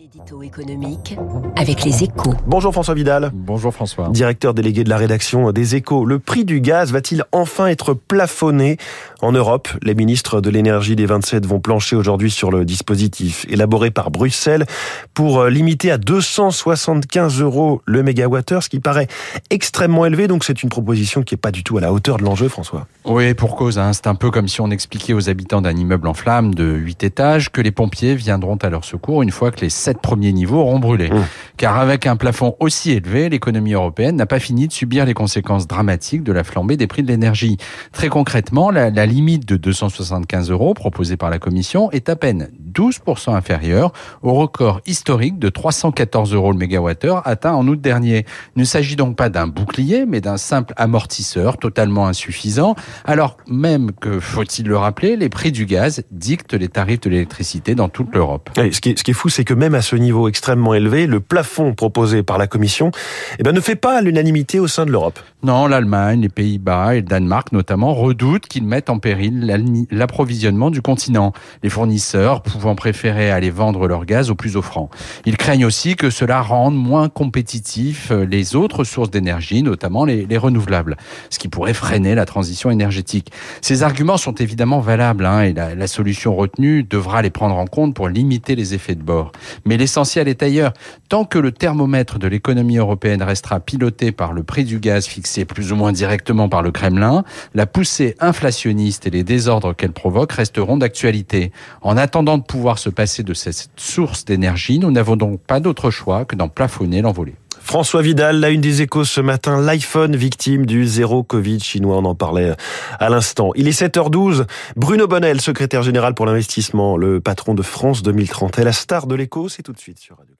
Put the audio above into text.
L'édito économique avec les échos. Bonjour François Vidal. Bonjour François. Directeur délégué de la rédaction des échos. Le prix du gaz va-t-il enfin être plafonné en Europe? Les ministres de l'énergie des 27 vont plancher aujourd'hui sur le dispositif élaboré par Bruxelles pour limiter à 275 euros le mégawattheure, ce qui paraît extrêmement élevé. Donc c'est une proposition qui n'est pas du tout à la hauteur de l'enjeu, François. Oui, pour cause. Hein. C'est un peu comme si on expliquait aux habitants d'un immeuble en flammes de 8 étages que les pompiers viendront à leur secours une fois que les sept premiers niveaux auront brûlé. Mmh. Car avec un plafond aussi élevé, l'économie européenne n'a pas fini de subir les conséquences dramatiques de la flambée des prix de l'énergie. Très concrètement, la, la limite de 275 euros proposée par la Commission est à peine 12% inférieure au record historique de 314 euros le mégawattheure atteint en août dernier. Il ne s'agit donc pas d'un bouclier, mais d'un simple amortisseur totalement insuffisant, alors même que, faut-il le rappeler, les prix du gaz dictent les tarifs de l'électricité dans toute l'Europe. Ce qui est, ce qui est fou, c'est que même à ce niveau extrêmement élevé, le plafond proposé par la Commission eh ben, ne fait pas l'unanimité au sein de l'Europe. Non, l'Allemagne, les Pays-Bas et le Danemark notamment redoutent qu'ils mettent en péril l'approvisionnement du continent. Les fournisseurs pouvant préférer aller vendre leur gaz au plus offrant. Ils craignent aussi que cela rende moins compétitifs les autres sources d'énergie, notamment les, les, renouvelables, ce qui pourrait freiner la transition énergétique. Ces arguments sont évidemment valables hein, et la, la solution retenue devra les prendre en compte pour limiter les effets de bord. Mais l'essentiel est ailleurs. Tant que le thermomètre de l'économie européenne restera piloté par le prix du gaz fixé plus ou moins directement par le Kremlin, la poussée inflationniste et les désordres qu'elle provoque resteront d'actualité. En attendant de pouvoir se passer de cette source d'énergie, nous n'avons donc pas d'autre choix que d'en plafonner l'envolée. François Vidal, la une des échos ce matin, l'iPhone victime du zéro Covid. Chinois, on en parlait à l'instant. Il est 7h12, Bruno Bonnel, secrétaire général pour l'investissement, le patron de France 2030, est la star de l'écho, c'est tout de suite sur Radio